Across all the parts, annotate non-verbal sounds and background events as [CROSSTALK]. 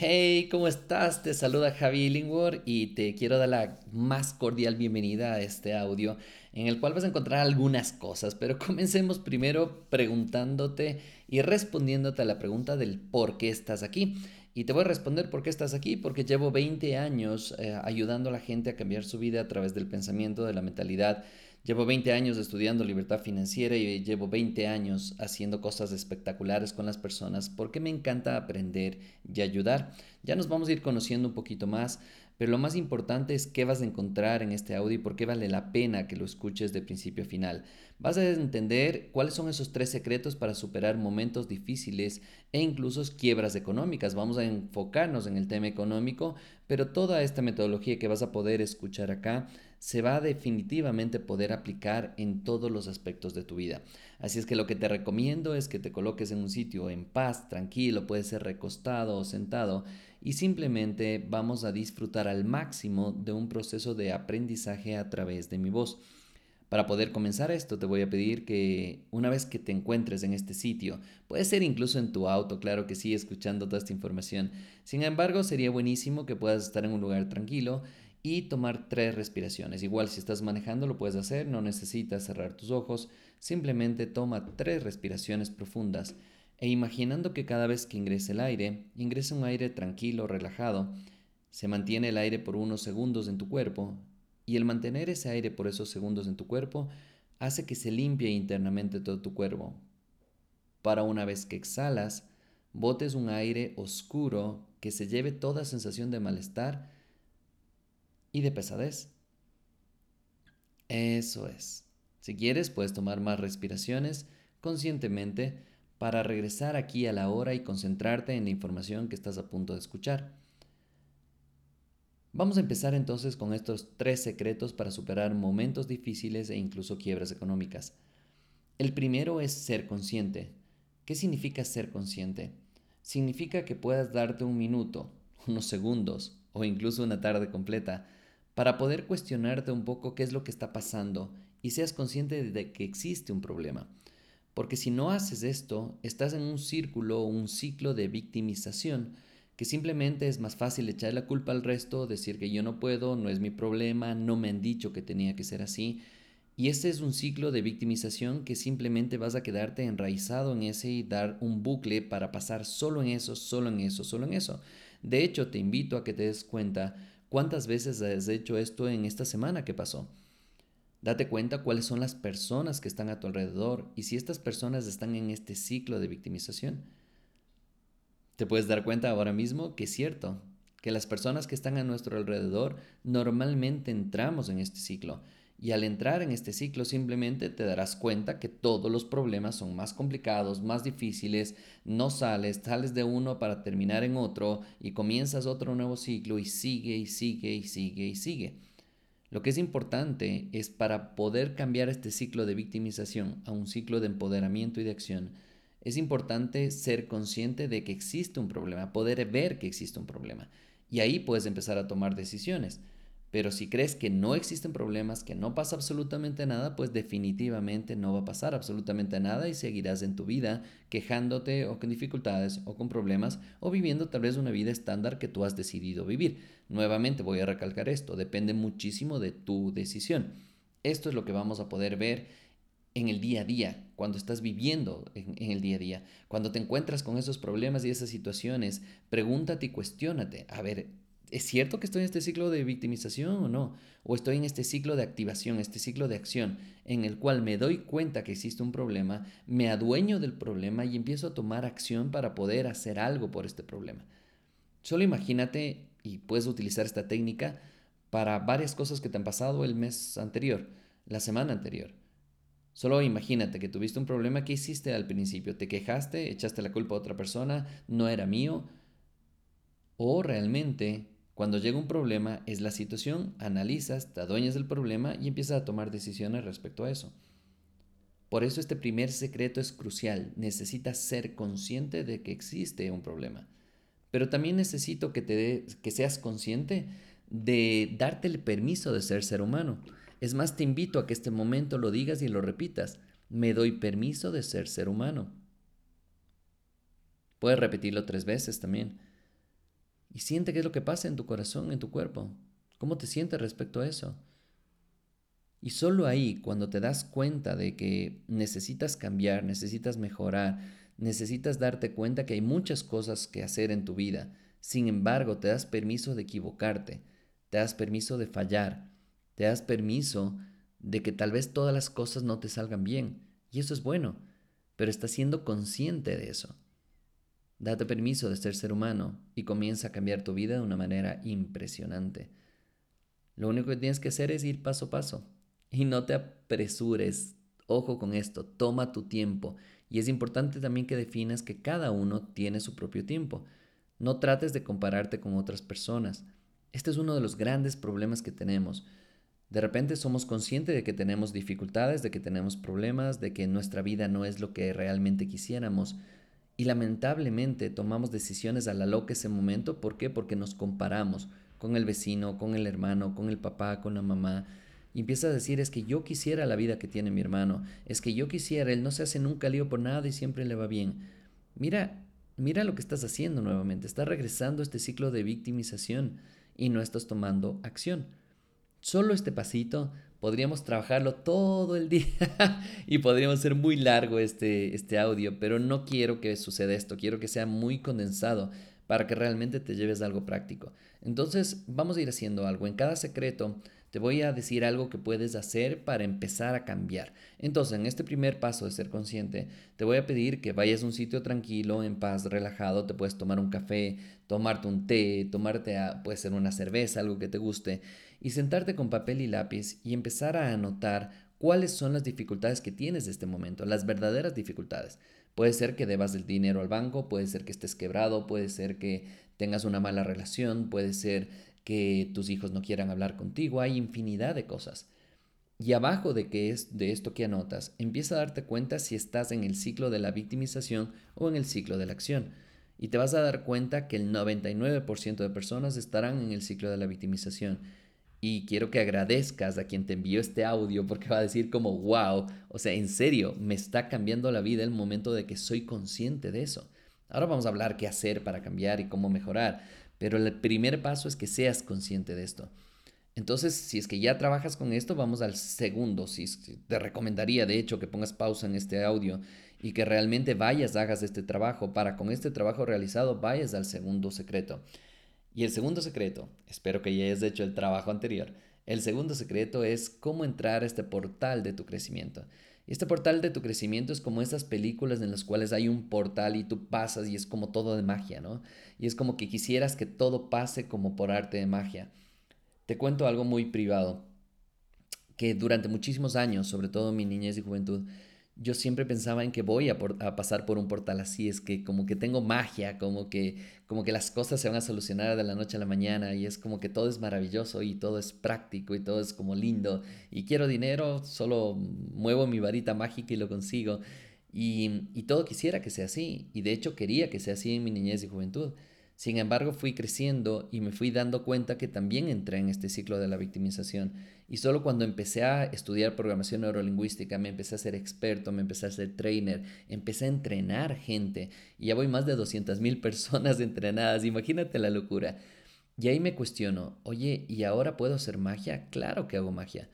Hey, ¿cómo estás? Te saluda Javi Illingworth y te quiero dar la más cordial bienvenida a este audio en el cual vas a encontrar algunas cosas, pero [LAUGHS] comencemos primero preguntándote y respondiéndote a la pregunta del por qué estás aquí. Y te voy a responder por qué estás aquí, porque llevo 20 años eh, ayudando a la gente a cambiar su vida a través del pensamiento, de la mentalidad Llevo 20 años estudiando libertad financiera y llevo 20 años haciendo cosas espectaculares con las personas porque me encanta aprender y ayudar. Ya nos vamos a ir conociendo un poquito más, pero lo más importante es qué vas a encontrar en este audio y por qué vale la pena que lo escuches de principio a final. Vas a entender cuáles son esos tres secretos para superar momentos difíciles e incluso quiebras económicas. Vamos a enfocarnos en el tema económico, pero toda esta metodología que vas a poder escuchar acá se va a definitivamente poder aplicar en todos los aspectos de tu vida. Así es que lo que te recomiendo es que te coloques en un sitio en paz, tranquilo, puede ser recostado o sentado y simplemente vamos a disfrutar al máximo de un proceso de aprendizaje a través de mi voz. Para poder comenzar esto te voy a pedir que una vez que te encuentres en este sitio, puede ser incluso en tu auto, claro que sí, escuchando toda esta información. Sin embargo, sería buenísimo que puedas estar en un lugar tranquilo y tomar tres respiraciones. Igual si estás manejando lo puedes hacer, no necesitas cerrar tus ojos, simplemente toma tres respiraciones profundas e imaginando que cada vez que ingrese el aire, ingresa un aire tranquilo, relajado, se mantiene el aire por unos segundos en tu cuerpo y el mantener ese aire por esos segundos en tu cuerpo hace que se limpie internamente todo tu cuerpo. Para una vez que exhalas, botes un aire oscuro que se lleve toda sensación de malestar y de pesadez. Eso es. Si quieres, puedes tomar más respiraciones conscientemente para regresar aquí a la hora y concentrarte en la información que estás a punto de escuchar. Vamos a empezar entonces con estos tres secretos para superar momentos difíciles e incluso quiebras económicas. El primero es ser consciente. ¿Qué significa ser consciente? Significa que puedas darte un minuto, unos segundos o incluso una tarde completa para poder cuestionarte un poco qué es lo que está pasando y seas consciente de que existe un problema. Porque si no haces esto, estás en un círculo o un ciclo de victimización, que simplemente es más fácil echar la culpa al resto, decir que yo no puedo, no es mi problema, no me han dicho que tenía que ser así. Y este es un ciclo de victimización que simplemente vas a quedarte enraizado en ese y dar un bucle para pasar solo en eso, solo en eso, solo en eso. De hecho, te invito a que te des cuenta cuántas veces has hecho esto en esta semana que pasó. Date cuenta cuáles son las personas que están a tu alrededor y si estas personas están en este ciclo de victimización. Te puedes dar cuenta ahora mismo que es cierto, que las personas que están a nuestro alrededor normalmente entramos en este ciclo. Y al entrar en este ciclo simplemente te darás cuenta que todos los problemas son más complicados, más difíciles, no sales, sales de uno para terminar en otro y comienzas otro nuevo ciclo y sigue y sigue y sigue y sigue. Lo que es importante es para poder cambiar este ciclo de victimización a un ciclo de empoderamiento y de acción, es importante ser consciente de que existe un problema, poder ver que existe un problema. Y ahí puedes empezar a tomar decisiones. Pero si crees que no existen problemas, que no pasa absolutamente nada, pues definitivamente no va a pasar absolutamente nada y seguirás en tu vida quejándote o con dificultades o con problemas o viviendo tal vez una vida estándar que tú has decidido vivir. Nuevamente voy a recalcar esto, depende muchísimo de tu decisión. Esto es lo que vamos a poder ver en el día a día, cuando estás viviendo en, el día a día, cuando te encuentras con esos problemas y esas situaciones, pregúntate y cuestiónate, a ver, ¿Es cierto que estoy en este ciclo de victimización o no? ¿O estoy en este ciclo de activación, este ciclo de acción, en el cual me doy cuenta que existe un problema, me adueño del problema y empiezo a tomar acción para poder hacer algo por este problema? Solo imagínate, y puedes utilizar esta técnica para varias cosas que te han pasado el mes anterior, la semana anterior. Solo imagínate que tuviste un problema que hiciste al principio, te quejaste, echaste la culpa a otra persona, no era mío, o realmente cuando llega un problema, es la situación, analizas, te adueñas del problema y empiezas a tomar decisiones respecto a eso. Por eso este primer secreto es crucial. Necesitas ser consciente de que existe un problema. Pero también necesito que, te que seas consciente de darte el permiso de ser ser humano. Es más, te invito a que este momento lo digas y lo repitas. Me doy permiso de ser ser humano. Puedes repetirlo tres veces también. Y siente qué es lo que pasa en tu corazón, en tu cuerpo. ¿Cómo te sientes respecto a eso? Y solo ahí, cuando te das cuenta de que necesitas cambiar, necesitas mejorar, necesitas darte cuenta que hay muchas cosas que hacer en tu vida, sin embargo, te das permiso de equivocarte, te das permiso de fallar, te das permiso de que tal vez todas las cosas no te salgan bien, y eso es bueno, pero estás siendo consciente de eso. Date permiso de ser ser humano y comienza a cambiar tu vida de una manera impresionante. Lo único que tienes que hacer es ir paso a paso y no te apresures. Ojo con esto, toma tu tiempo. Y es importante también que definas que cada uno tiene su propio tiempo. No trates de compararte con otras personas. Este es uno de los grandes problemas que tenemos. De repente somos conscientes de que tenemos dificultades, de que tenemos problemas, de que nuestra vida no es lo que realmente quisiéramos. Y lamentablemente tomamos decisiones a la loca ese momento. ¿Por qué? Porque nos comparamos con el vecino, con el hermano, con el papá, con la mamá. Y empieza a decir, es que yo quisiera la vida que tiene mi hermano, es que yo quisiera, él no se hace nunca lío por nada y siempre le va bien. Mira, mira lo que estás haciendo nuevamente, estás regresando a este ciclo de victimización y no estás tomando acción. Solo este pasito podríamos trabajarlo todo el día [LAUGHS] y podríamos ser muy largo este, este audio, pero no quiero que suceda esto, quiero que sea muy condensado para que realmente te lleves algo práctico. Entonces vamos a ir haciendo algo. En cada secreto te voy a decir algo que puedes hacer para empezar a cambiar. Entonces, en este primer paso de ser consciente, te voy a pedir que vayas a un sitio tranquilo, en paz, relajado, te puedes tomar un café, tomarte un té, tomarte, a, puede ser una cerveza, algo que te guste, y sentarte con papel y lápiz y empezar a anotar cuáles son las dificultades que tienes en este momento, las verdaderas dificultades. Puede ser que debas el dinero al banco, puede ser que estés quebrado, puede ser que tengas una mala relación, puede ser que tus hijos no quieran hablar contigo, hay infinidad de cosas. Y abajo de, que es, de esto que anotas, empieza a darte cuenta si estás en el ciclo de la victimización o en el ciclo de la acción. Y te vas a dar cuenta que el 99% de personas estarán en el ciclo de la victimización. Y quiero que agradezcas a quien te envió este audio porque va a decir como, wow, o sea, en serio, me está cambiando la vida el momento de que soy consciente de eso. Ahora vamos a hablar qué hacer para cambiar y cómo mejorar. Pero el primer paso es que seas consciente de esto. Entonces, si es que ya trabajas con esto, vamos al segundo. Si te recomendaría, de hecho, que pongas pausa en este audio y que realmente vayas, hagas este trabajo, para con este trabajo realizado vayas al segundo secreto. Y el segundo secreto, espero que ya hayas hecho el trabajo anterior, el segundo secreto es cómo entrar a este portal de tu crecimiento. Este portal de tu crecimiento es como esas películas en las cuales hay un portal y tú pasas y es como todo de magia, ¿no? Y es como que quisieras que todo pase como por arte de magia. Te cuento algo muy privado, que durante muchísimos años, sobre todo mi niñez y juventud, yo siempre pensaba en que voy a, pasar por un portal así, es que como que tengo magia, como que, como que las cosas se van a solucionar de la noche a la mañana y es como que todo es maravilloso y todo es práctico y todo es como lindo y quiero dinero, solo muevo mi varita mágica y lo consigo y, y todo quisiera que sea así y de hecho quería que sea así en mi niñez y juventud. Sin embargo, fui creciendo y me fui dando cuenta que también entré en este ciclo de la victimización. Y solo cuando empecé a estudiar programación neurolingüística, me empecé a ser experto, me empecé a ser trainer, empecé a entrenar gente. Y ya voy más de 200 mil [LAUGHS] personas entrenadas. Imagínate la locura. Y ahí me cuestiono, oye, ¿y ahora puedo hacer magia? Claro que hago magia.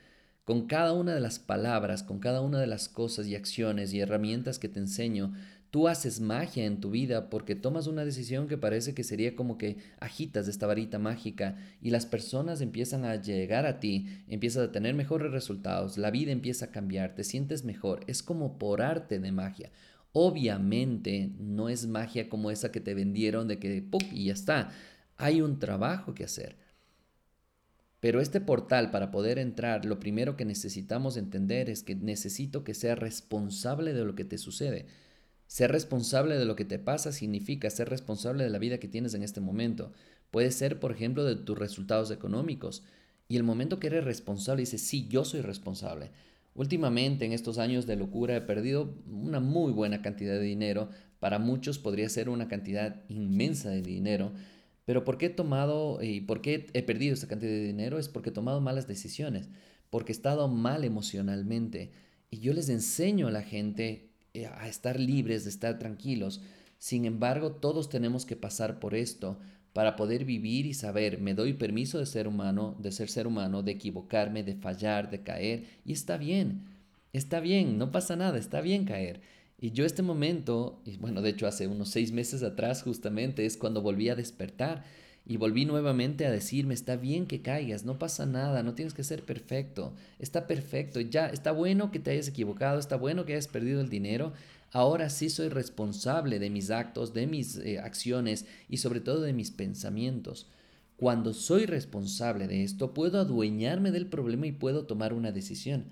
Con cada una de las palabras, con cada una de las cosas y acciones y herramientas que te enseño, Tú haces magia en tu vida porque tomas una decisión que parece que sería como que agitas esta varita mágica y las personas empiezan a llegar a ti, empiezas a tener mejores resultados, la vida empieza a cambiar, te sientes mejor, es como por arte de magia. Obviamente no es magia como esa que te vendieron de que ¡pum! y ya está. Hay un trabajo que hacer. Pero este portal, para poder entrar, lo primero que necesitamos entender es que necesito que sea responsable de lo que te sucede. Ser responsable de lo que te pasa significa ser responsable de la vida que tienes en este momento. Puede ser, por ejemplo, de tus resultados económicos. Y el momento que eres responsable, dices, sí, yo soy responsable. Últimamente, en estos años de locura, he perdido una muy buena cantidad de dinero. Para muchos podría ser una cantidad inmensa de dinero. Pero ¿por qué he tomado y por qué he perdido esta cantidad de dinero? Es porque he tomado malas decisiones, porque he estado mal emocionalmente. Y yo les enseño a la gente eh, a estar libres, de estar tranquilos. Sin embargo, todos tenemos que pasar por esto para poder vivir y saber, me doy permiso de ser humano, de ser ser humano, de equivocarme, de fallar, de caer, y está bien, está bien, no pasa nada, está bien caer. Y yo este momento, y bueno, de hecho hace unos seis meses atrás justamente es cuando volví a despertar y volví nuevamente a decirme, está bien que caigas, no pasa nada, no tienes que ser perfecto, está perfecto, ya, está bueno que te hayas equivocado, está bueno que hayas perdido el dinero, ahora sí soy responsable de mis actos, de mis eh, acciones y sobre todo de mis pensamientos. Cuando soy responsable de esto, puedo adueñarme del problema y puedo tomar una decisión.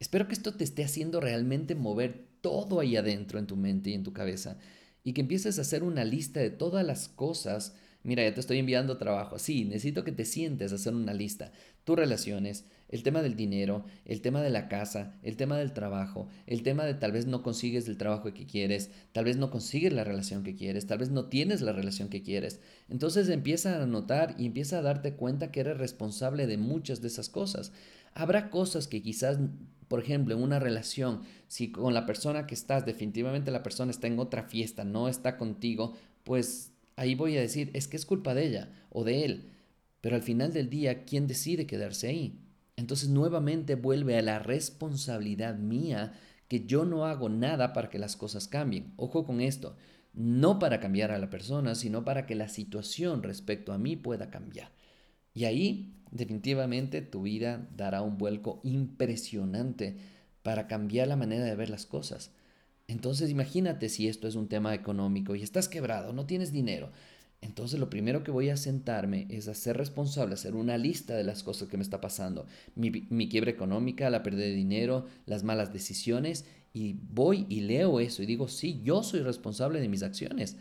Espero que esto te esté haciendo realmente mover todo ahí adentro en tu mente y en tu cabeza y que empieces a hacer una lista de todas las cosas Mira, ya te estoy enviando trabajo. Sí, necesito que te sientes a hacer una lista. Tus relaciones, el tema del dinero, el tema de la casa, el tema del trabajo, el tema de tal vez no consigues el trabajo que quieres, tal vez no consigues la relación que quieres, tal vez no tienes la relación que quieres. Entonces empieza a notar y empieza a darte cuenta que eres responsable de muchas de esas cosas. Habrá cosas que quizás por ejemplo, en una relación, si con la persona que estás, definitivamente la persona está en otra fiesta, no está contigo, pues ahí voy a decir, es que es culpa de ella o de él. Pero al final del día, ¿quién decide quedarse ahí? Entonces nuevamente vuelve a la responsabilidad mía que yo no hago nada para que las cosas cambien. Ojo con esto, no para cambiar a la persona, sino para que la situación respecto a mí pueda cambiar. Y ahí definitivamente tu vida dará un vuelco impresionante para cambiar la manera de ver las cosas. Entonces imagínate si esto es un tema económico y estás quebrado, no tienes dinero. Entonces lo primero que voy a sentarme es a ser responsable, hacer una lista de las cosas que me está pasando. Mi, mi quiebra económica, la pérdida de dinero, las malas decisiones. Y voy y leo eso y digo, sí, yo soy responsable de mis acciones.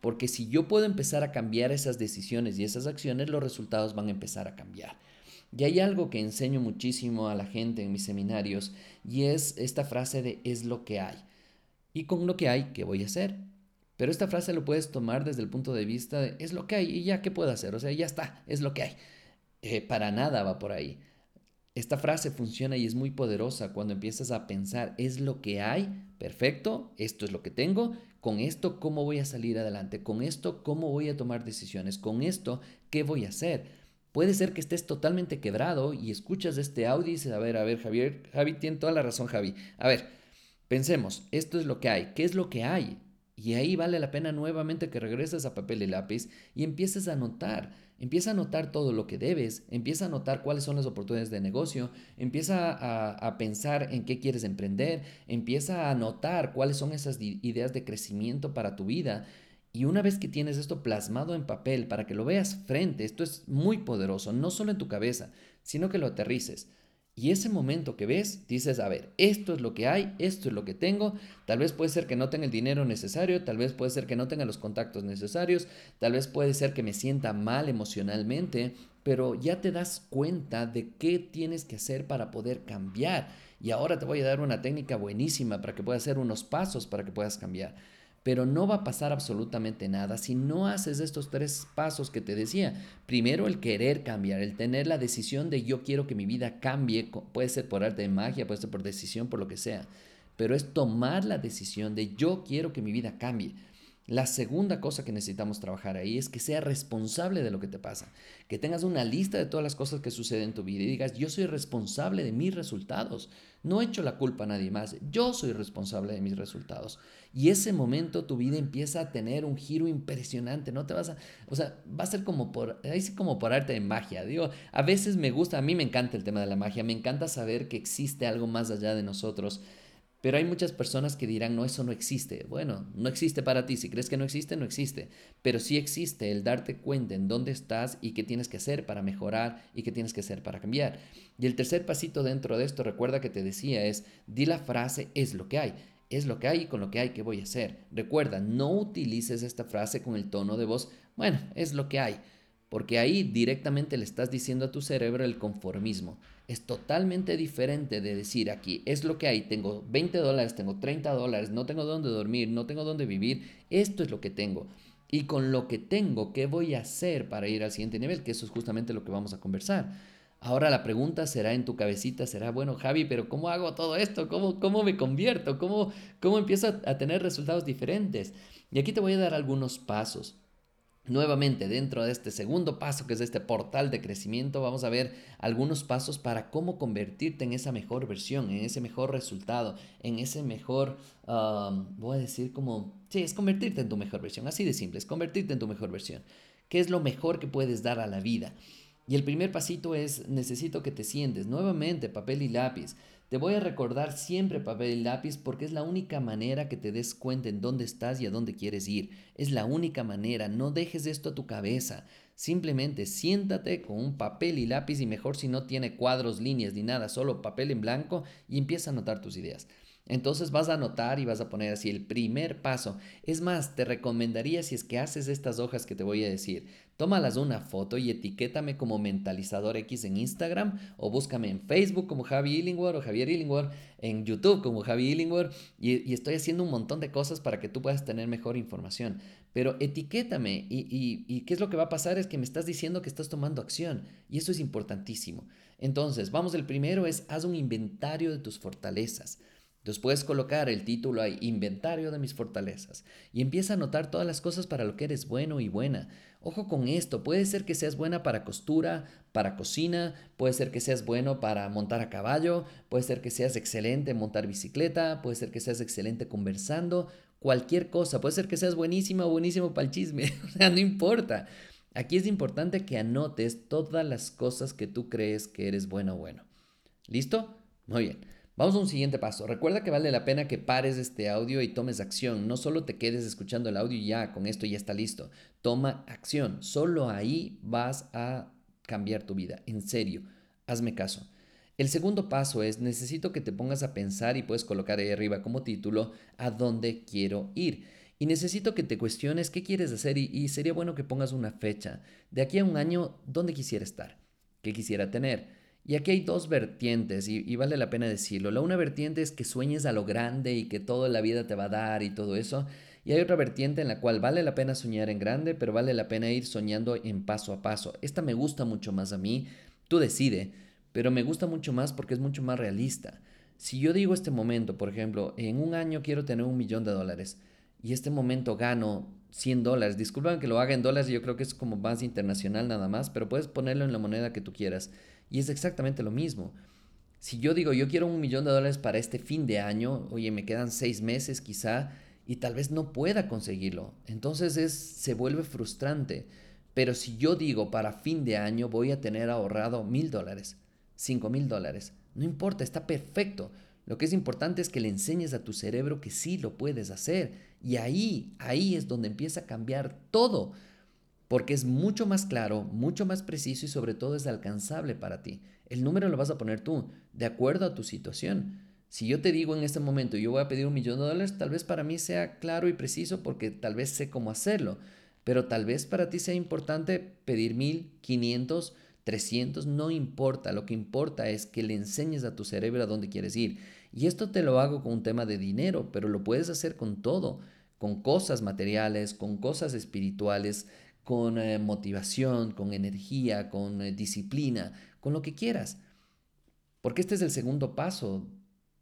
Porque si yo puedo empezar a cambiar esas decisiones y esas acciones, los resultados van a empezar a cambiar. Y hay algo que enseño muchísimo a la gente en mis seminarios y es esta frase de es lo que hay y con lo que hay, ¿qué voy a hacer? Pero esta frase lo puedes tomar desde el punto de vista de es lo que hay y ya, ¿qué puedo hacer? O sea, ya está, es lo que hay. Eh, para nada va por ahí. Esta frase funciona y es muy poderosa cuando empiezas a pensar, es lo que hay, perfecto, esto es lo que tengo, con esto cómo voy a salir adelante, con esto cómo voy a tomar decisiones, con esto qué voy a hacer. Puede ser que estés totalmente quebrado y escuchas este audio y dices, a ver, a ver, Javier, Javi tiene toda la razón, Javi. A ver, Pensemos, esto es lo que hay. ¿Qué es lo que hay? Y ahí vale la pena nuevamente que regreses a papel y lápiz y empieces a anotar. Empieza a anotar todo lo que debes, empieza a anotar cuáles son las oportunidades de negocio, empieza a, a, pensar en qué quieres emprender, empieza a anotar cuáles son esas ideas de crecimiento para tu vida. Y una vez que tienes esto plasmado en papel para que lo veas frente, esto es muy poderoso, no solo en tu cabeza, sino que lo aterrices. Y ese momento que ves, dices, a ver, esto es lo que hay, esto es lo que tengo, tal vez puede ser que no tenga el dinero necesario, tal vez puede ser que no tenga los contactos necesarios, tal vez puede ser que me sienta mal emocionalmente, pero ya te das cuenta de qué tienes que hacer para poder cambiar. Y ahora te voy a dar una técnica buenísima para que puedas hacer unos pasos para que puedas cambiar pero no va a pasar absolutamente nada si no haces estos tres pasos que te decía. Primero el querer cambiar, el tener la decisión de yo quiero que mi vida cambie, puede ser por arte de magia, puede ser por decisión, por lo que sea, pero es tomar la decisión de yo quiero que mi vida cambie. La segunda cosa que necesitamos trabajar ahí es que sea responsable de lo que te pasa, que tengas una lista de todas las cosas que suceden en tu vida y digas, yo soy responsable de mis resultados, no echo la culpa a nadie más, yo soy responsable de mis resultados. Y ese momento tu vida empieza a tener un giro impresionante, no te vas a, o sea, va a ser como por, ahí como por arte de magia, digo, a veces me gusta, a mí me encanta el tema de la magia, me encanta saber que existe algo más allá de nosotros pero hay muchas personas que dirán, no, eso no existe. Bueno, no existe para ti. Si crees que no existe, no existe. Pero sí existe el darte cuenta en dónde estás y qué tienes que hacer para mejorar y qué tienes que hacer para cambiar. Y el tercer pasito dentro de esto, recuerda que te decía, es, di la frase, es lo que hay. Es lo que hay y con lo que hay que voy a hacer. Recuerda, no utilices esta frase con el tono de voz, bueno, es lo que hay porque ahí directamente le estás diciendo a tu cerebro el conformismo. Es totalmente diferente de decir aquí, es lo que hay, tengo 20 dólares, tengo 30 dólares, no tengo dónde dormir, no tengo dónde vivir, esto es lo que tengo. Y con lo que tengo, ¿qué voy a hacer para ir al siguiente nivel? Que eso es justamente lo que vamos a conversar. Ahora la pregunta será en tu cabecita, será, bueno, Javi, pero ¿cómo hago todo esto? ¿Cómo, cómo me convierto? ¿Cómo, ¿Cómo empiezo a tener resultados diferentes? Y aquí te voy a dar algunos pasos. Nuevamente, dentro de este segundo paso, que es este portal de crecimiento, vamos a ver algunos pasos para cómo convertirte en esa mejor versión, en ese mejor resultado, en ese mejor, voy a decir como, sí, es convertirte en tu mejor versión, así de simple, es convertirte en tu mejor versión. ¿Qué es lo mejor que puedes dar a la vida? Y el primer pasito es, necesito que te sientes, nuevamente, papel y lápiz. Te voy a recordar siempre papel y lápiz porque es la única manera que te des cuenta en dónde estás y a dónde quieres ir. Es la única manera, no dejes esto a tu cabeza. Simplemente siéntate con un papel y lápiz y mejor si no tiene cuadros, líneas ni nada, solo papel en blanco y empieza a anotar tus ideas. Entonces vas a anotar y vas a poner así el primer paso. Es más, te recomendaría si es que haces estas hojas que te voy a decir, tómalas una foto y etiquétame como mentalizador X en Instagram o búscame en Facebook como Javi Illingworth o Javier Illingworth, en YouTube como Javi Illingworth y, estoy haciendo un montón de cosas para que tú puedas tener mejor información. Pero etiquétame y, y qué es lo que va a pasar es que me estás diciendo que estás tomando acción y eso es importantísimo. Entonces, vamos, el primero es haz un inventario de tus fortalezas. Puedes colocar el título ahí, inventario de mis fortalezas, y empieza a notar todas las cosas para lo que eres bueno y buena. Ojo con esto, puede ser que seas buena para costura, para cocina, puede ser que seas bueno para montar a caballo, puede ser que seas excelente en montar bicicleta, puede ser que seas excelente conversando, cualquier cosa, puede ser que seas buenísima o buenísimo para el chisme, [LAUGHS] o sea, no importa. Aquí es importante que anotes todas las cosas que tú crees que eres bueno o bueno. ¿Listo? Muy bien. Vamos a un siguiente paso. Recuerda que vale la pena que pares este audio y tomes acción. No solo te quedes escuchando el audio y ya, con esto ya está listo. Toma acción. Solo ahí vas a cambiar tu vida. En serio, hazme caso. El segundo paso es, necesito que te pongas a pensar y puedes colocar ahí arriba como título, a dónde quiero ir. Y necesito que te cuestiones qué quieres hacer y, sería bueno que pongas una fecha. De aquí a un año, ¿dónde quisiera estar? ¿Qué quisiera tener? Y aquí hay dos vertientes y, vale la pena decirlo. La una vertiente es que sueñes a lo grande y que toda la vida te va a dar y todo eso. Y hay otra vertiente en la cual vale la pena soñar en grande, pero vale la pena ir soñando en paso a paso. Esta me gusta mucho más a mí, tú decide, pero me gusta mucho más porque es mucho más realista. Si yo digo este momento, por ejemplo, en un año quiero tener un millón de dólares y este momento gano 100 dólares, disculpen que lo haga en dólares, yo creo que es como más internacional nada más, pero puedes ponerlo en la moneda que tú quieras. Y es exactamente lo mismo. Si yo digo, yo quiero un millón de dólares para este fin de año, oye, me quedan seis meses quizá, y tal vez no pueda conseguirlo. Entonces es, se vuelve frustrante. Pero si yo digo, para fin de año voy a tener ahorrado mil dólares, cinco mil dólares, no importa, está perfecto. Lo que es importante es que le enseñes a tu cerebro que sí lo puedes hacer. Y ahí, ahí es donde empieza a cambiar todo porque es mucho más claro, mucho más preciso y sobre todo es alcanzable para ti. El número lo vas a poner tú, de acuerdo a tu situación. Si yo te digo en este momento, yo voy a pedir un millón de dólares, tal vez para mí sea claro y preciso porque tal vez sé cómo hacerlo, pero tal vez para ti sea importante pedir mil, quinientos, trescientos, no importa, lo que importa es que le enseñes a tu cerebro a dónde quieres ir. Y esto te lo hago con un tema de dinero, pero lo puedes hacer con todo, con cosas materiales, con cosas espirituales, con eh, motivación, con energía, con eh, disciplina, con lo que quieras. Porque este es el segundo paso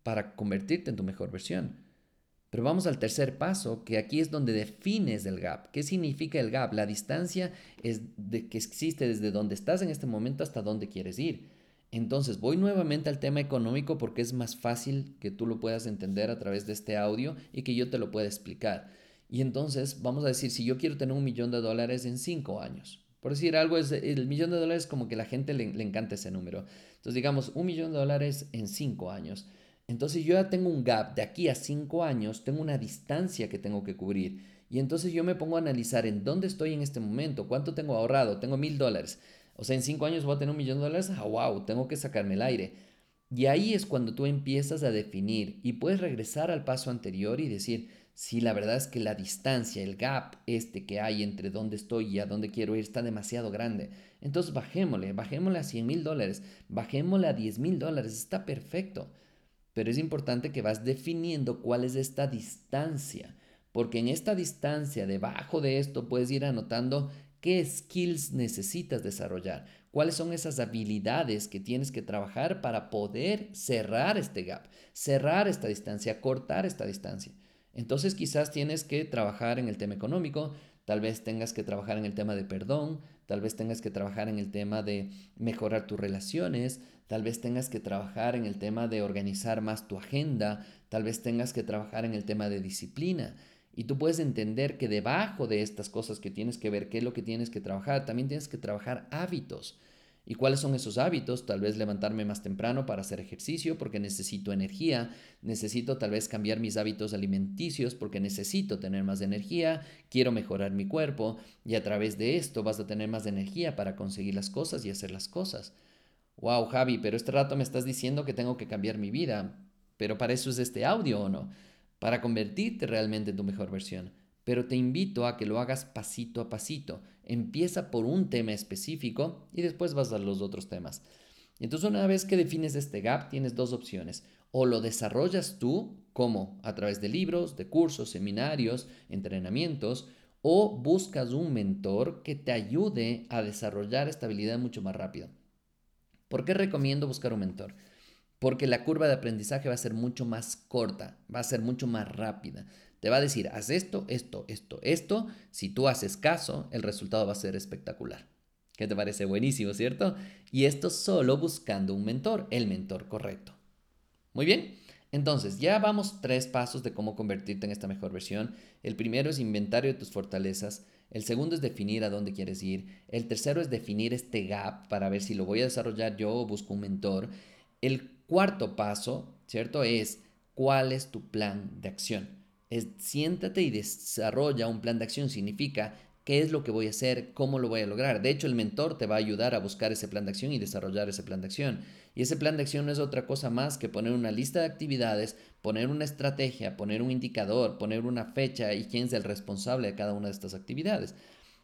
para convertirte en tu mejor versión. Pero vamos al tercer paso, que aquí es donde defines el gap. ¿Qué significa el gap? La distancia es de, que existe desde donde estás en este momento hasta donde quieres ir. Entonces voy nuevamente al tema económico porque es más fácil que tú lo puedas entender a través de este audio y que yo te lo pueda explicar. Y entonces, vamos a decir, si yo quiero tener un millón de dólares en cinco años, por decir algo, es, el millón de dólares como que la gente le, le encanta ese número. Entonces, digamos, un millón de dólares en cinco años. Entonces, yo ya tengo un gap de aquí a cinco años, tengo una distancia que tengo que cubrir. Y entonces yo me pongo a analizar en dónde estoy en este momento, cuánto tengo ahorrado, tengo mil dólares. O sea, en cinco años voy a tener un millón de dólares, ah, wow, tengo que sacarme el aire. Y ahí es cuando tú empiezas a definir y puedes regresar al paso anterior y decir, si la verdad es que la distancia, el gap este que hay entre dónde estoy y a dónde quiero ir está demasiado grande. Entonces bajémosle, bajémosle a 100 mil dólares, bajémosle a 10 mil dólares, está perfecto. Pero es importante que vas definiendo cuál es esta distancia, porque en esta distancia, debajo de esto, puedes ir anotando qué skills necesitas desarrollar, cuáles son esas habilidades que tienes que trabajar para poder cerrar este gap, cerrar esta distancia, cortar esta distancia. Entonces quizás tienes que trabajar en el tema económico, tal vez tengas que trabajar en el tema de perdón, tal vez tengas que trabajar en el tema de mejorar tus relaciones, tal vez tengas que trabajar en el tema de organizar más tu agenda, tal vez tengas que trabajar en el tema de disciplina. Y tú puedes entender que debajo de estas cosas que tienes que ver, qué es lo que tienes que trabajar, también tienes que trabajar hábitos. ¿Y cuáles son esos hábitos? Tal vez levantarme más temprano para hacer ejercicio porque necesito energía, necesito tal vez cambiar mis hábitos alimenticios porque necesito tener más energía, quiero mejorar mi cuerpo y a través de esto vas a tener más energía para conseguir las cosas y hacer las cosas. Wow, Javi, pero este rato me estás diciendo que tengo que cambiar mi vida, pero para eso es este audio o no, para convertirte realmente en tu mejor versión pero te invito a que lo hagas pasito a pasito. Empieza por un tema específico y después vas a los otros temas. Entonces una vez que defines este gap, tienes dos opciones. O lo desarrollas tú, como a través de libros, de cursos, seminarios, entrenamientos, o buscas un mentor que te ayude a desarrollar esta habilidad mucho más rápido. ¿Por qué recomiendo buscar un mentor? Porque la curva de aprendizaje va a ser mucho más corta, va a ser mucho más rápida. Te va a decir, haz esto, esto, esto, esto. Si tú haces caso, el resultado va a ser espectacular. ¿Qué te parece? Buenísimo, ¿cierto? Y esto solo buscando un mentor, el mentor correcto. Muy bien. Entonces, ya vamos tres pasos de cómo convertirte en esta mejor versión. El primero es inventario de tus fortalezas. El segundo es definir a dónde quieres ir. El tercero es definir este gap para ver si lo voy a desarrollar yo o busco un mentor. El cuarto paso, ¿cierto? Es cuál es tu plan de acción siéntate y desarrolla un plan de acción. Significa qué es lo que voy a hacer, cómo lo voy a lograr. De hecho, el mentor te va a ayudar a buscar ese plan de acción y desarrollar ese plan de acción. Y ese plan de acción no es otra cosa más que poner una lista de actividades, poner una estrategia, poner un indicador, poner una fecha y quién es el responsable de cada una de estas actividades.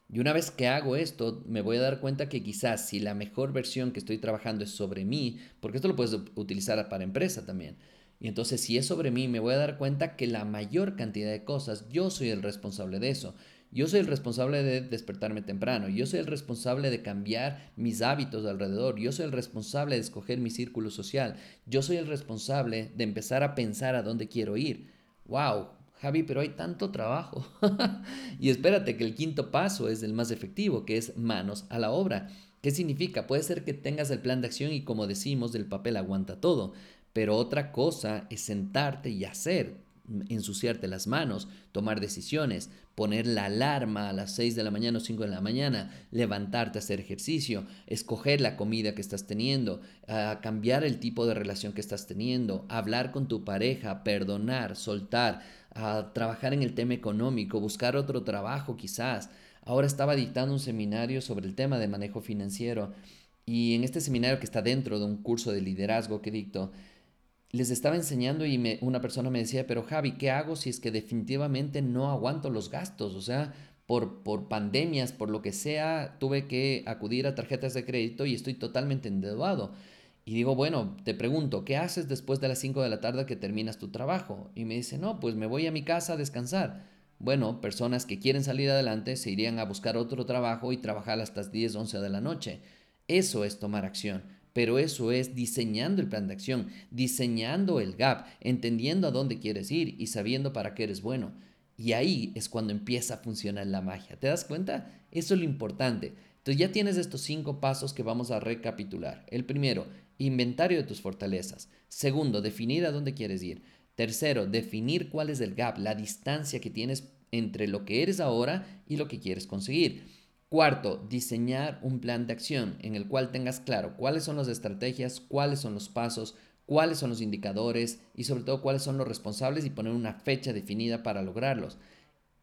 Y una vez que hago esto, me voy a dar cuenta que quizás si la mejor versión que estoy trabajando es sobre mí, porque esto lo puedes utilizar para empresa también, y entonces si es sobre mí, me voy a dar cuenta que la mayor cantidad de cosas, yo soy el responsable de eso. Yo soy el responsable de despertarme temprano, yo soy el responsable de cambiar mis hábitos alrededor, yo soy el responsable de escoger mi círculo social, yo soy el responsable de empezar a pensar a dónde quiero ir. ¡Wow! Javi, pero hay tanto trabajo. [LAUGHS] y espérate que el quinto paso es el más efectivo, que es manos a la obra. ¿Qué significa? Puede ser que tengas el plan de acción y como decimos, el papel aguanta todo, pero otra cosa es sentarte y hacer, ensuciarte las manos, tomar decisiones, poner la alarma a las 6 de la mañana o 5 de la mañana, levantarte a hacer ejercicio, escoger la comida que estás teniendo, cambiar el tipo de relación que estás teniendo, hablar con tu pareja, perdonar, soltar, trabajar en el tema económico, buscar otro trabajo quizás. Ahora estaba dictando un seminario sobre el tema de manejo financiero y en este seminario que está dentro de un curso de liderazgo que dicto, les estaba enseñando y me, una persona me decía, pero Javi, ¿qué hago si es que definitivamente no aguanto los gastos? O sea, por, por pandemias, por lo que sea, tuve que acudir a tarjetas de crédito y estoy totalmente endeudado. Y digo, bueno, te pregunto, ¿qué haces después de las 5 de la tarde que terminas tu trabajo? Y me dice, no, pues me voy a mi casa a descansar. Bueno, personas que quieren salir adelante se irían a buscar otro trabajo y trabajar hasta las 10, 11 de la noche. Eso es tomar acción. Pero eso es diseñando el plan de acción, diseñando el gap, entendiendo a dónde quieres ir y sabiendo para qué eres bueno. Y ahí es cuando empieza a funcionar la magia. ¿Te das cuenta? Eso es lo importante. Entonces ya tienes estos cinco pasos que vamos a recapitular. El primero, inventario de tus fortalezas. Segundo, definir a dónde quieres ir. Tercero, definir cuál es el gap, la distancia que tienes entre lo que eres ahora y lo que quieres conseguir. Cuarto, diseñar un plan de acción en el cual tengas claro cuáles son las estrategias, cuáles son los pasos, cuáles son los indicadores y sobre todo cuáles son los responsables y poner una fecha definida para lograrlos.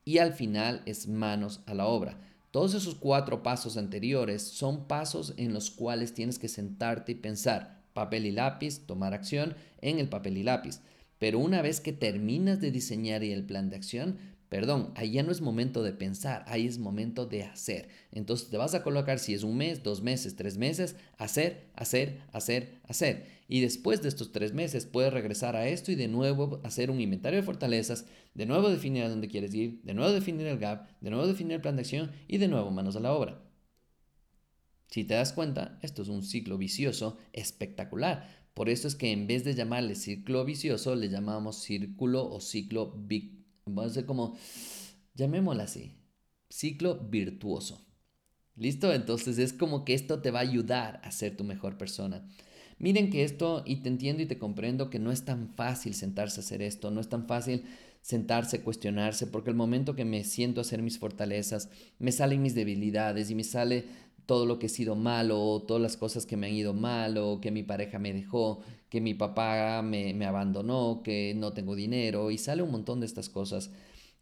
Y al final es manos a la obra. Todos esos cuatro pasos anteriores son pasos en los cuales tienes que sentarte y pensar, papel y lápiz, tomar acción en el papel y lápiz. Pero una vez que terminas de diseñar el plan de acción, Perdón, ahí ya no es momento de pensar, ahí es momento de hacer. Entonces te vas a colocar si es un mes, dos meses, tres meses, hacer, hacer, hacer, hacer. Y después de estos tres meses puedes regresar a esto y de nuevo hacer un inventario de fortalezas, de nuevo definir a dónde quieres ir, de nuevo definir el gap, de nuevo definir el plan de acción y de nuevo manos a la obra. Si te das cuenta, esto es un ciclo vicioso espectacular. Por eso es que en vez de llamarle ciclo vicioso, le llamamos círculo o ciclo vicioso Va a ser como, llamémosla así, ciclo virtuoso. ¿Listo? Entonces es como que esto te va a ayudar a ser tu mejor persona. Miren que esto, y te entiendo y te comprendo que no es tan fácil sentarse a hacer esto, no es tan fácil sentarse, cuestionarse, porque el momento que me siento a hacer mis fortalezas, me salen mis debilidades y me sale todo lo que he sido malo, todas las cosas que me han ido mal, o que mi pareja me dejó, que mi papá me, me abandonó, que no tengo dinero, y sale un montón de estas cosas.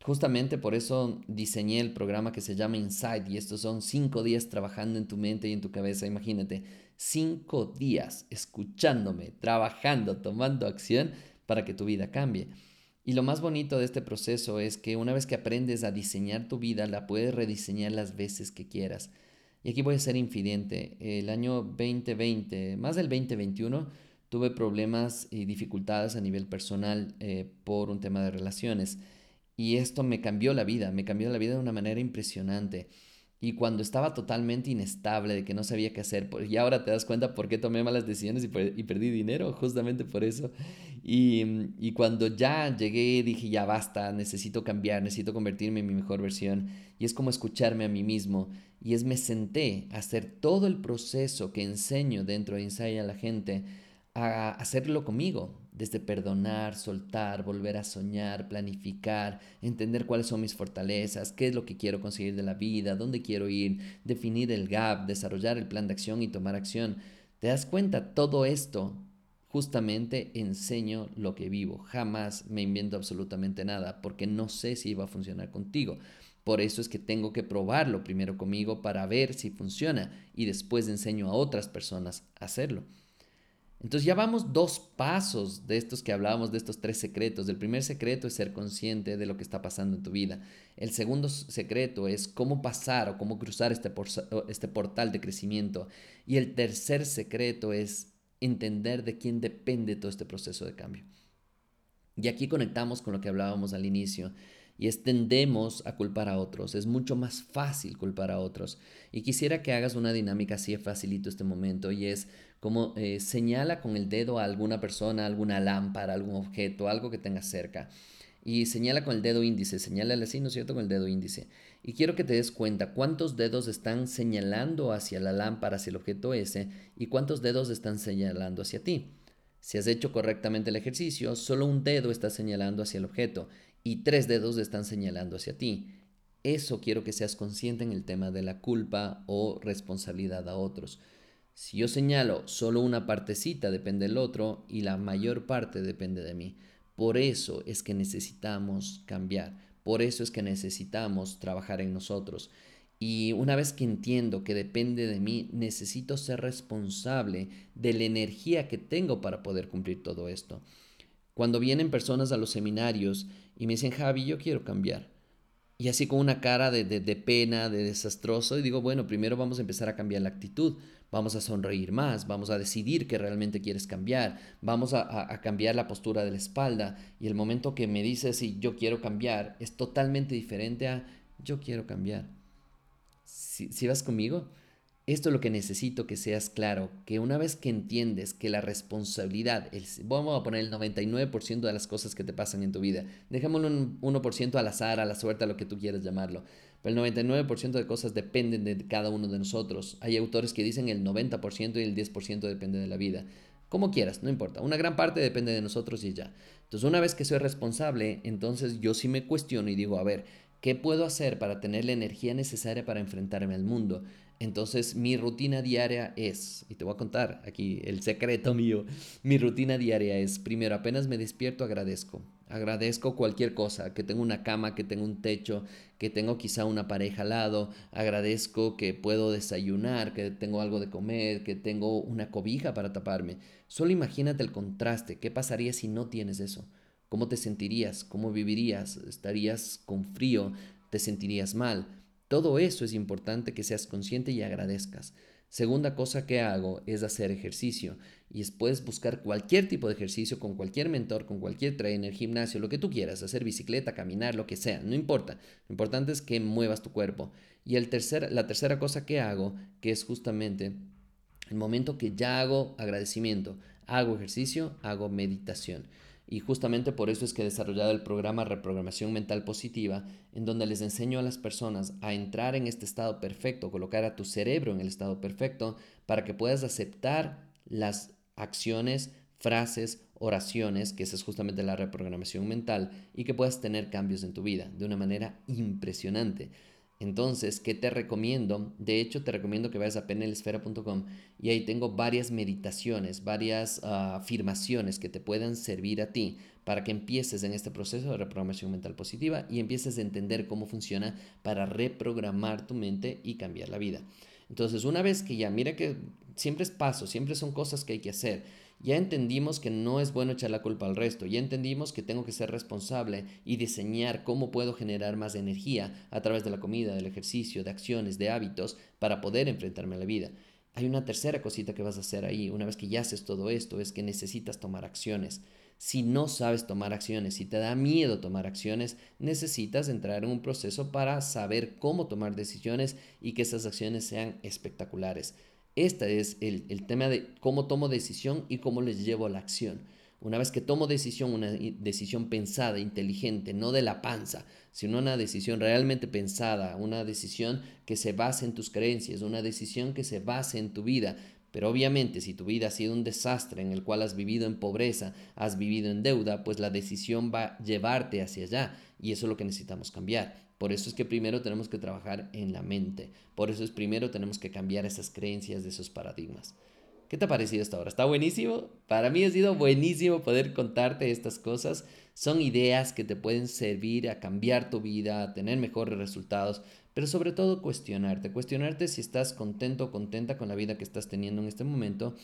Justamente por eso diseñé el programa que se llama Inside y estos son cinco días trabajando en tu mente y en tu cabeza. Imagínate, cinco días escuchándome, trabajando, tomando acción para que tu vida cambie. Y lo más bonito de este proceso es que una vez que aprendes a diseñar tu vida, la puedes rediseñar las veces que quieras. Y aquí voy a ser infidente. El año 2020, más del 2021, tuve problemas y dificultades a nivel personal eh, por un tema de relaciones. Y esto me cambió la vida, me cambió la vida de una manera impresionante. Y cuando estaba totalmente inestable, de que no sabía qué hacer, y ahora te das cuenta por qué tomé malas decisiones y, perdí dinero, justamente por eso. Y, y, cuando ya llegué, dije, ya basta, necesito cambiar, necesito convertirme en mi mejor versión. Y es como escucharme a mí mismo. Y es me senté a hacer todo el proceso que enseño dentro de Inside a la gente, a hacerlo conmigo, desde perdonar, soltar, volver a soñar, planificar, entender cuáles son mis fortalezas, qué es lo que quiero conseguir de la vida, dónde quiero ir, definir el gap, desarrollar el plan de acción y tomar acción. ¿Te das cuenta? Todo esto justamente enseño lo que vivo. Jamás me invento absolutamente nada porque no sé si va a funcionar contigo. Por eso es que tengo que probarlo primero conmigo para ver si funciona y después enseño a otras personas a hacerlo. Entonces ya vamos dos pasos de estos que hablábamos, de estos tres secretos. El primer secreto es ser consciente de lo que está pasando en tu vida. El segundo secreto es cómo pasar o cómo cruzar este, este portal de crecimiento. Y el tercer secreto es entender de quién depende todo este proceso de cambio. Y aquí conectamos con lo que hablábamos al inicio y extendemos a culpar a otros. Es mucho más fácil culpar a otros. Y quisiera que hagas una dinámica así, facilito este momento, y es como eh, señala con el dedo a alguna persona, alguna lámpara, algún objeto, algo que tengas cerca. Y señala con el dedo índice, señálale así, ¿no es cierto? Con el dedo índice. Y quiero que te des cuenta cuántos dedos están señalando hacia la lámpara, hacia el objeto ese, y cuántos dedos están señalando hacia ti. Si has hecho correctamente el ejercicio, solo un dedo está señalando hacia el objeto y tres dedos están señalando hacia ti. Eso quiero que seas consciente en el tema de la culpa o responsabilidad a otros. Si yo señalo solo una partecita depende del otro y la mayor parte depende de mí. Por eso es que necesitamos cambiar, por eso es que necesitamos trabajar en nosotros. Y una vez que entiendo que depende de mí, necesito ser responsable de la energía que tengo para poder cumplir todo esto. Cuando vienen personas a los seminarios y me dicen, Javi, yo quiero cambiar. Y así con una cara de, pena, de desastroso, y digo, bueno, primero vamos a empezar a cambiar la actitud, vamos a sonreír más, vamos a decidir que realmente quieres cambiar, vamos a, cambiar la postura de la espalda. Y el momento que me dices, si yo quiero cambiar, es totalmente diferente a yo quiero cambiar. Si, si vas conmigo, esto es lo que necesito que seas claro, que una vez que entiendes que la responsabilidad, vamos a poner el 99% de las cosas que te pasan en tu vida, dejémoslo un 1% al azar, a la suerte, a lo que tú quieras llamarlo, pero el 99% de cosas dependen de cada uno de nosotros. Hay autores que dicen el 90% y el 10% depende de la vida. Como quieras, no importa. Una gran parte depende de nosotros y ya. Entonces, una vez que soy responsable, entonces yo sí me cuestiono y digo, a ver, ¿qué puedo hacer para tener la energía necesaria para enfrentarme al mundo? Entonces mi rutina diaria es, y te voy a contar aquí el secreto [LAUGHS] mío, mi rutina diaria es, primero, apenas me despierto, agradezco. Agradezco cualquier cosa, que tengo una cama, que tengo un techo, que tengo quizá una pareja al lado, agradezco que puedo desayunar, que tengo algo de comer, que tengo una cobija para taparme. Solo imagínate el contraste, ¿qué pasaría si no tienes eso? ¿Cómo te sentirías? ¿Cómo vivirías? ¿Estarías con frío? ¿Te sentirías mal? Todo eso es importante que seas consciente y agradezcas. Segunda cosa que hago es hacer ejercicio y después buscar cualquier tipo de ejercicio con cualquier mentor, con cualquier trainer, gimnasio, lo que tú quieras, hacer bicicleta, caminar, lo que sea, no importa. Lo importante es que muevas tu cuerpo. Y el tercer, la tercera cosa que hago, que es justamente el momento que ya hago agradecimiento, hago ejercicio, hago meditación. Y justamente por eso es que he desarrollado el programa Reprogramación Mental Positiva, en donde les enseño a las personas a entrar en este estado perfecto, colocar a tu cerebro en el estado perfecto, para que puedas aceptar las acciones, frases, oraciones, que esa es justamente la reprogramación mental, y que puedas tener cambios en tu vida de una manera impresionante. Entonces, ¿qué te recomiendo? De hecho, te recomiendo que vayas a penelesfera.com y ahí tengo varias meditaciones, varias ah, afirmaciones que te puedan servir a ti para que empieces en este proceso de reprogramación mental positiva y empieces a entender cómo funciona para reprogramar tu mente y cambiar la vida. Entonces, una vez que ya, mira que siempre es paso, siempre son cosas que hay que hacer ya entendimos que no es bueno echar la culpa al resto, ya entendimos que tengo que ser responsable y diseñar cómo puedo generar más energía a través de la comida, del ejercicio, de acciones, de hábitos para poder enfrentarme a la vida. Hay una tercera cosita que vas a hacer ahí, una vez que ya haces todo esto, es que necesitas tomar acciones. Si no sabes tomar acciones, si te da miedo tomar acciones, necesitas entrar en un proceso para saber cómo tomar decisiones y que esas acciones sean espectaculares. Este es el, tema de cómo tomo decisión y cómo les llevo a la acción. Una vez que tomo decisión, una decisión pensada, inteligente, no de la panza, sino una decisión realmente pensada, una decisión que se base en tus creencias, una decisión que se base en tu vida. Pero obviamente si tu vida ha sido un desastre en el cual has vivido en pobreza, has vivido en deuda, pues la decisión va a llevarte hacia allá y eso es lo que necesitamos cambiar. Por eso es que primero tenemos que trabajar en la mente. Por eso es primero tenemos que cambiar esas creencias de esos paradigmas. ¿Qué te ha parecido hasta ahora? ¿Está buenísimo? Para mí ha sido buenísimo poder contarte estas cosas. Son ideas que te pueden servir a cambiar tu vida, a tener mejores resultados, pero sobre todo cuestionarte. Cuestionarte si estás contento o contenta con la vida que estás teniendo en este momento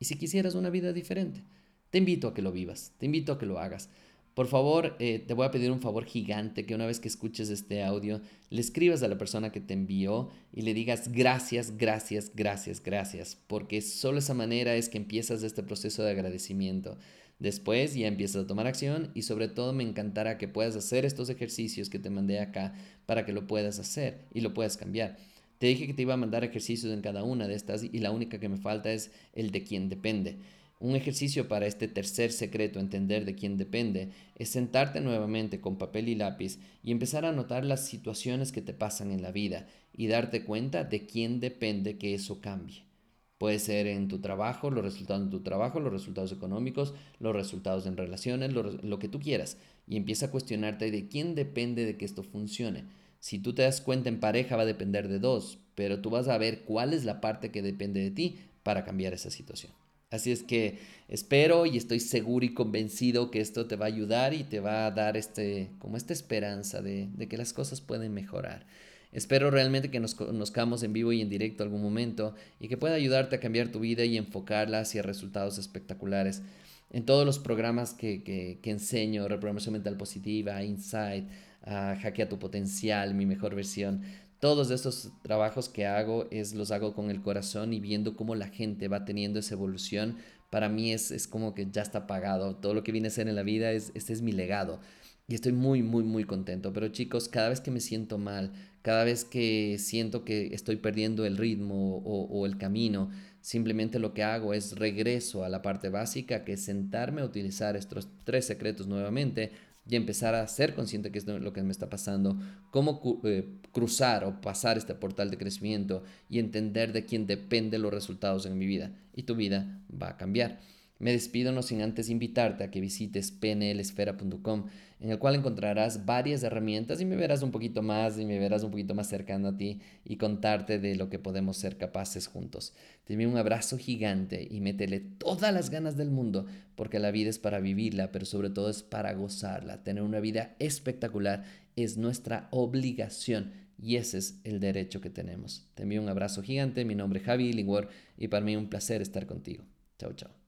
y si quisieras una vida diferente. Te invito a que lo vivas, te invito a que lo hagas. Por favor, eh, te voy a pedir un favor gigante que una vez que escuches este audio, le escribas a la persona que te envió y le digas gracias, gracias, gracias, gracias, porque solo esa manera es que empiezas este proceso de agradecimiento. Después ya empiezas a tomar acción y sobre todo me encantará que puedas hacer estos ejercicios que te mandé acá para que lo puedas hacer y lo puedas cambiar. Te dije que te iba a mandar ejercicios en cada una de estas y la única que me falta es el de quien depende. Un ejercicio para este tercer secreto, entender de quién depende, es sentarte nuevamente con papel y lápiz y empezar a notar las situaciones que te pasan en la vida y darte cuenta de quién depende que eso cambie. Puede ser en tu trabajo, los resultados de tu trabajo, los resultados económicos, los resultados en relaciones, lo, lo que tú quieras. Y empieza a cuestionarte de quién depende de que esto funcione. Si tú te das cuenta en pareja va a depender de dos, pero tú vas a ver cuál es la parte que depende de ti para cambiar esa situación. Así es que espero y estoy seguro y convencido que esto te va a ayudar y te va a dar este, como esta esperanza de, que las cosas pueden mejorar. Espero realmente que nos conozcamos en vivo y en directo algún momento y que pueda ayudarte a cambiar tu vida y enfocarla hacia resultados espectaculares. En todos los programas que, que, que enseño, reprogramación mental positiva, Insight, uh, hackea tu potencial, mi mejor versión, todos estos trabajos que hago es los hago con el corazón y viendo cómo la gente va teniendo esa evolución. Para mí es, es como que ya está pagado. Todo lo que viene a ser en la vida, es, este es mi legado. Y estoy muy, muy, muy contento. Pero chicos, cada vez que me siento mal, cada vez que siento que estoy perdiendo el ritmo o, o, el camino, simplemente lo que hago es regreso a la parte básica, que es sentarme a utilizar estos tres secretos nuevamente, y empezar a ser consciente que es lo que me está pasando, cómo eh, cruzar o pasar este portal de crecimiento y entender de quién dependen los resultados en mi vida. Y tu vida va a cambiar. Me despido no sin antes invitarte a que visites pnlesfera.com, en el cual encontrarás varias herramientas y me verás un poquito más y me verás un poquito más cercano a ti y contarte de lo que podemos ser capaces juntos. Te envío un abrazo gigante y métele todas las ganas del mundo, porque la vida es para vivirla, pero sobre todo es para gozarla. Tener una vida espectacular es nuestra obligación y ese es el derecho que tenemos. Te envío un abrazo gigante, mi nombre es Javi Lingor y para mí un placer estar contigo. Chao, chao.